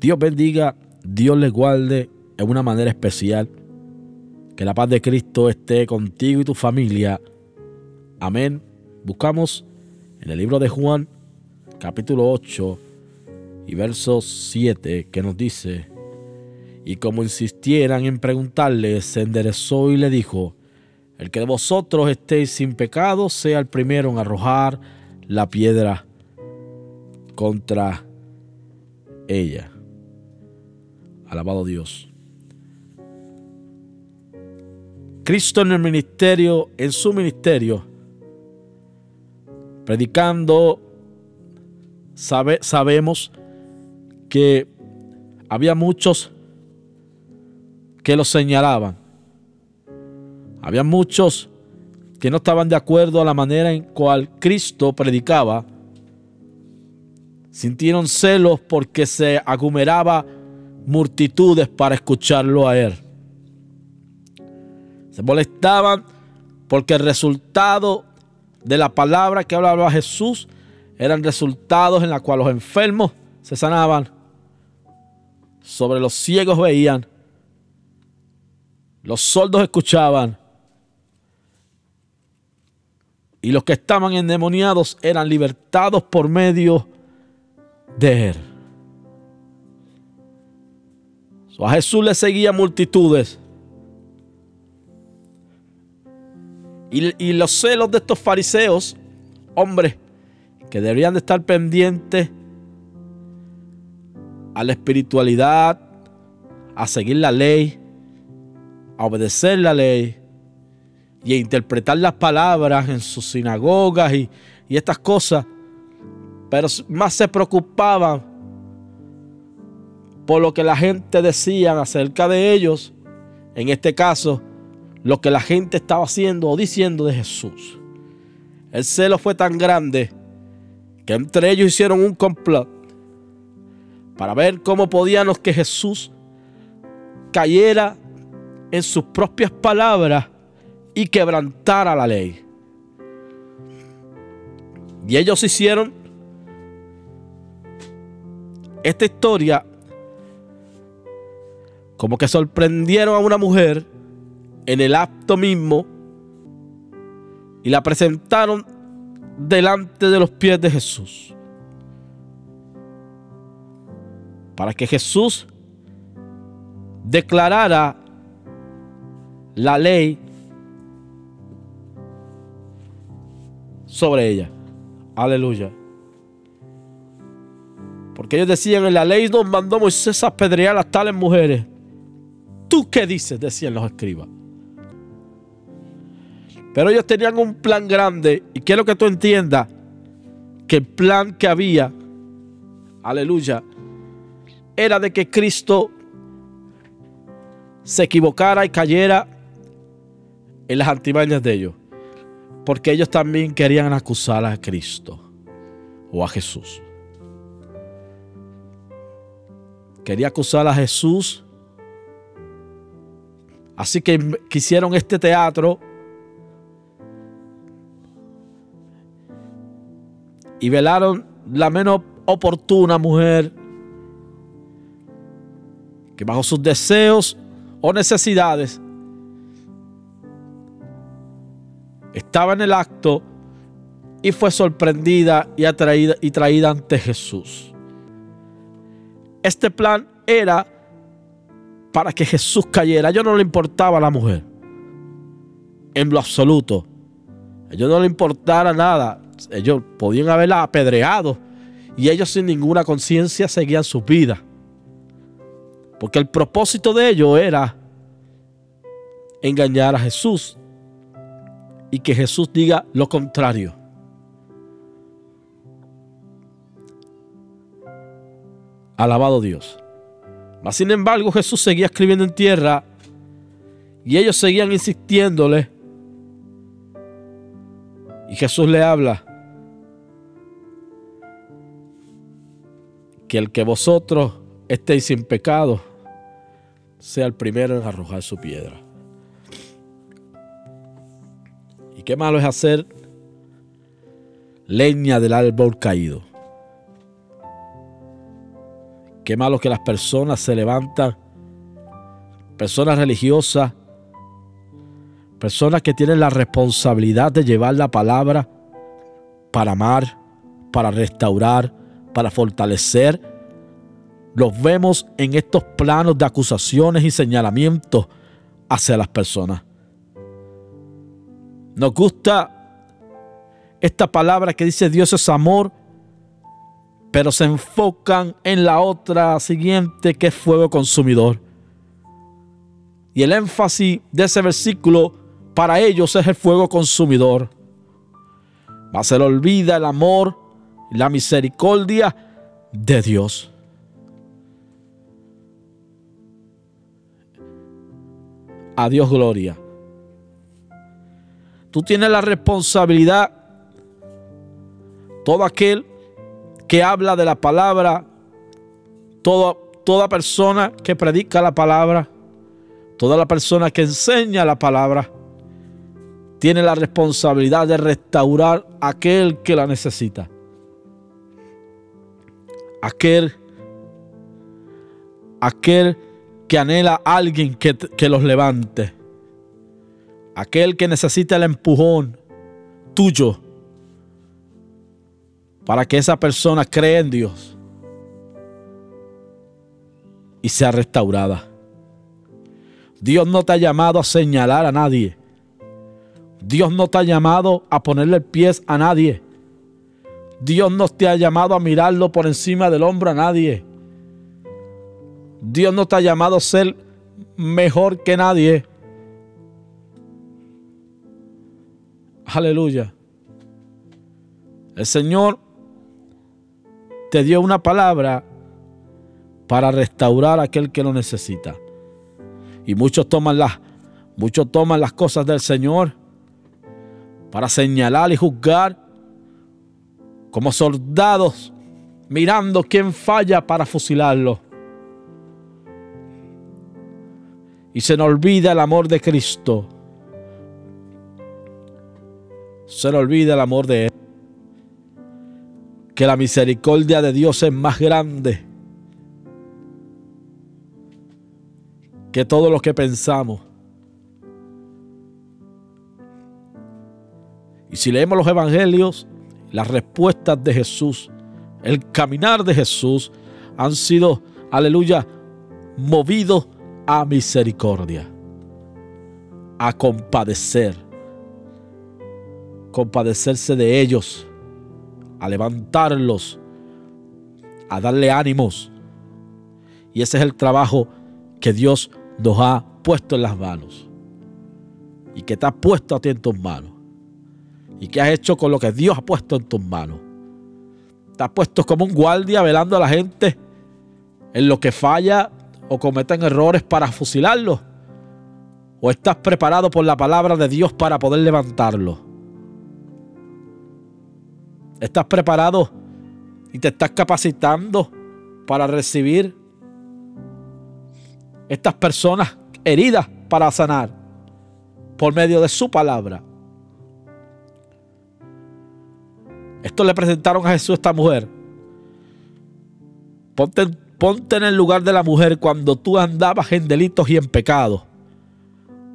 Dios bendiga, Dios le guarde en una manera especial. Que la paz de Cristo esté contigo y tu familia. Amén. Buscamos en el libro de Juan, capítulo 8 y verso 7, que nos dice, y como insistieran en preguntarle, se enderezó y le dijo, el que de vosotros estéis sin pecado sea el primero en arrojar la piedra contra ella. Alabado Dios. Cristo en el ministerio, en su ministerio, predicando, sabe, sabemos que había muchos que lo señalaban. Había muchos que no estaban de acuerdo a la manera en cual Cristo predicaba. Sintieron celos porque se aglomeraba multitudes para escucharlo a él. Se molestaban porque el resultado de la palabra que hablaba Jesús eran resultados en los cuales los enfermos se sanaban, sobre los ciegos veían, los sordos escuchaban y los que estaban endemoniados eran libertados por medio de él. A Jesús le seguían multitudes. Y, los celos de estos fariseos, hombres, que deberían de estar pendientes a la espiritualidad, a seguir la ley, a obedecer la ley y a interpretar las palabras en sus sinagogas y estas cosas, pero más se preocupaban por lo que la gente decía acerca de ellos, en este caso, lo que la gente estaba haciendo o diciendo de Jesús. El celo fue tan grande que entre ellos hicieron un complot para ver cómo podíamos que Jesús cayera en sus propias palabras y quebrantara la ley. Y ellos hicieron esta historia como que sorprendieron a una mujer en el acto mismo y la presentaron delante de los pies de Jesús. Para que Jesús declarara la ley sobre ella. Aleluya. Porque ellos decían, en la ley nos mandó Moisés a apedrear a tales mujeres. ¿Tú qué dices? Decían los escribas. Pero ellos tenían un plan grande y quiero que tú entiendas que el plan que había, aleluya, era de que Cristo se equivocara y cayera en las antimañas de ellos. Porque ellos también querían acusar a Cristo o a Jesús. Quería acusar a Jesús Así que quisieron este teatro y velaron la menos oportuna mujer que bajo sus deseos o necesidades estaba en el acto y fue sorprendida y atraída y traída ante Jesús. Este plan era para que Jesús cayera. A ellos no le importaba a la mujer. En lo absoluto. A ellos no le importara nada. Ellos podían haberla apedreado. Y ellos sin ninguna conciencia seguían su vida. Porque el propósito de ellos era engañar a Jesús. Y que Jesús diga lo contrario. Alabado Dios. Mas sin embargo Jesús seguía escribiendo en tierra y ellos seguían insistiéndole. Y Jesús le habla que el que vosotros estéis sin pecado sea el primero en arrojar su piedra. Y qué malo es hacer leña del árbol caído. Qué malo que las personas se levantan, personas religiosas, personas que tienen la responsabilidad de llevar la palabra para amar, para restaurar, para fortalecer. Los vemos en estos planos de acusaciones y señalamientos hacia las personas. Nos gusta esta palabra que dice Dios es amor, pero se enfocan en la otra siguiente que es fuego consumidor. Y el énfasis de ese versículo para ellos es el fuego consumidor. Mas se le olvida el amor la misericordia de Dios. A Dios gloria. Tú tienes la responsabilidad, todo aquel que habla de la palabra, toda, toda persona que predica la palabra, toda la persona que enseña la palabra, tiene la responsabilidad de restaurar a aquel que la necesita. Aquel, aquel que anhela a alguien que, que los levante. Aquel que necesita el empujón tuyo para que esa persona crea en Dios y sea restaurada. Dios no te ha llamado a señalar a nadie. Dios no te ha llamado a ponerle pies a nadie. Dios no te ha llamado a mirarlo por encima del hombro a nadie. Dios no te ha llamado a ser mejor que nadie. Aleluya. El Señor te dio una palabra para restaurar a aquel que lo necesita. Y muchos toman las, muchos toman las cosas del Señor para señalar y juzgar como soldados mirando quién falla para fusilarlo. Y se nos olvida el amor de Cristo. Se nos olvida el amor de Él. Que la misericordia de Dios es más grande que todo lo que pensamos. Y si leemos los evangelios, las respuestas de Jesús, el caminar de Jesús han sido, aleluya, movidos a misericordia, a compadecer, compadecerse de ellos, a levantarlos, a darle ánimos. Y ese es el trabajo que Dios nos ha puesto en las manos y que te ha puesto a ti en tus manos ¿Y qué has hecho con lo que Dios ha puesto en tus manos? Te has puesto como un guardia velando a la gente en lo que falla o cometen errores para fusilarlo. ¿O estás preparado por la palabra de Dios para poder levantarlo? ¿Estás preparado y te estás capacitando para recibir estas personas heridas para sanar por medio de su palabra? Esto le presentaron a Jesús a esta mujer. Ponte, ponte en el lugar de la mujer cuando tú andabas en delitos y en pecados.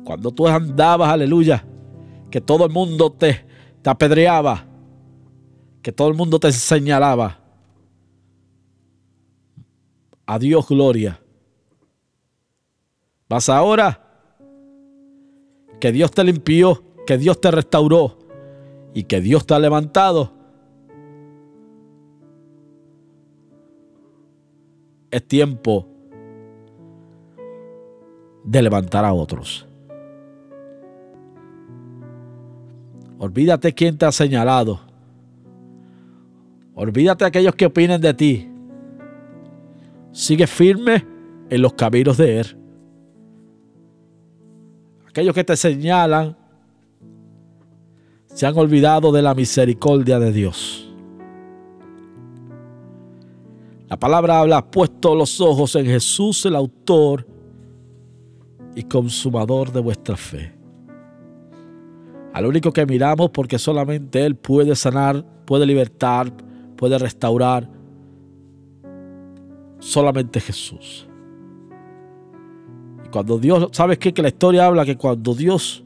Cuando tú andabas, aleluya, que todo el mundo te, te apedreaba, que todo el mundo te señalaba. A Dios gloria. Vas ahora que Dios te limpió, que Dios te restauró y que Dios te ha levantado es tiempo de levantar a otros. Olvídate quién te ha señalado. Olvídate de aquellos que opinen de ti. Sigue firme en los caminos de Él. Aquellos que te señalan se han olvidado de la misericordia de Dios. La palabra habla, puesto los ojos en Jesús, el autor y consumador de vuestra fe. Al único que miramos porque solamente Él puede sanar, puede libertar, puede restaurar. solamente Jesús. Y cuando Dios, ¿sabes qué? Que la historia habla que cuando Dios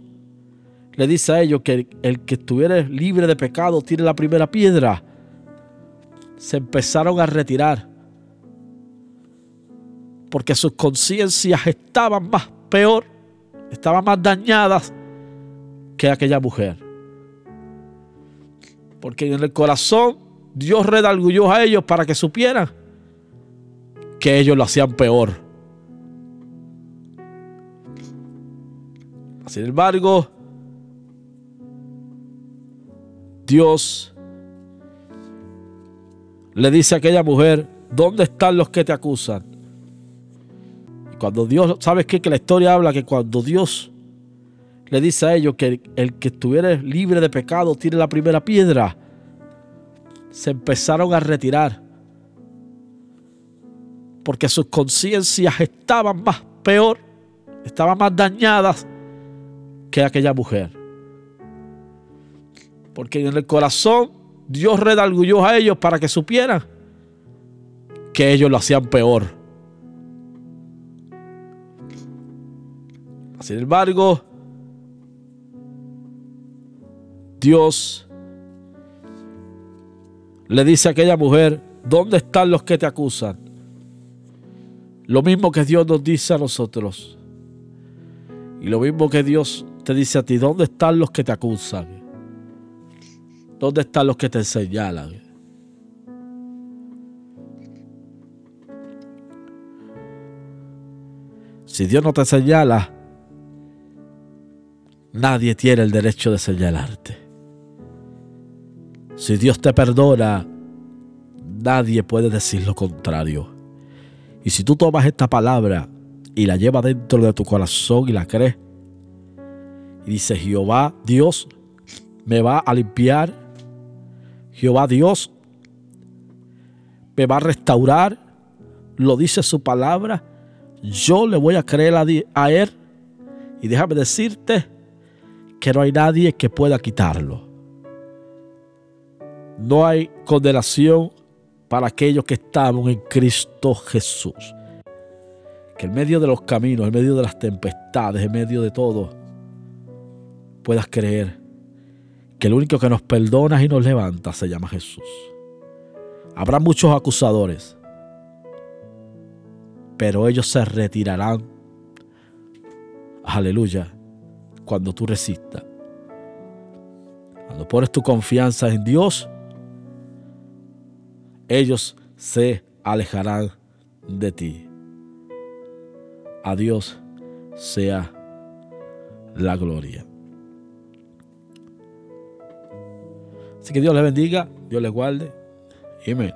le dice a ellos que el, que estuviera libre de pecado tiene la primera piedra, se empezaron a retirar. Porque sus conciencias estaban más peor, estaban más dañadas que aquella mujer. Porque en el corazón Dios redarguyó a ellos para que supieran que ellos lo hacían peor. Sin embargo, Dios le dice a aquella mujer, ¿dónde están los que te acusan? Y cuando Dios, ¿sabes qué? Que la historia habla que cuando Dios le dice a ellos que el que estuviera libre de pecado tiene la primera piedra, se empezaron a retirar porque sus conciencias estaban más peor, estaban más dañadas que aquella mujer. Porque en el corazón Dios redarguyó a ellos para que supieran que ellos lo hacían peor. Sin embargo, Dios le dice a aquella mujer, ¿dónde están los que te acusan? Lo mismo que Dios nos dice a nosotros. Y lo mismo que Dios te dice a ti, ¿dónde están los que te acusan? ¿Dónde están los que te señalan? Si Dios no te señala, nadie tiene el derecho de señalarte. Si Dios te perdona, nadie puede decir lo contrario. Y si tú tomas esta palabra y la llevas dentro de tu corazón y la crees, y dices, Jehová Dios me va a limpiar, Jehová Dios me va a restaurar, lo dice su palabra, yo le voy a creer a, Él y déjame decirte que no hay nadie que pueda quitarlo. No hay condenación para aquellos que estamos en Cristo Jesús. Que en medio de los caminos, en medio de las tempestades, en medio de todo, puedas creer que el único que nos perdona y nos levanta se llama Jesús. Habrá muchos acusadores, pero ellos se retirarán. Aleluya, cuando tú resistas. Cuando pones tu confianza en Dios, ellos se alejarán de ti. A Dios sea la gloria. Así que Dios les bendiga, Dios les guarde. Amén.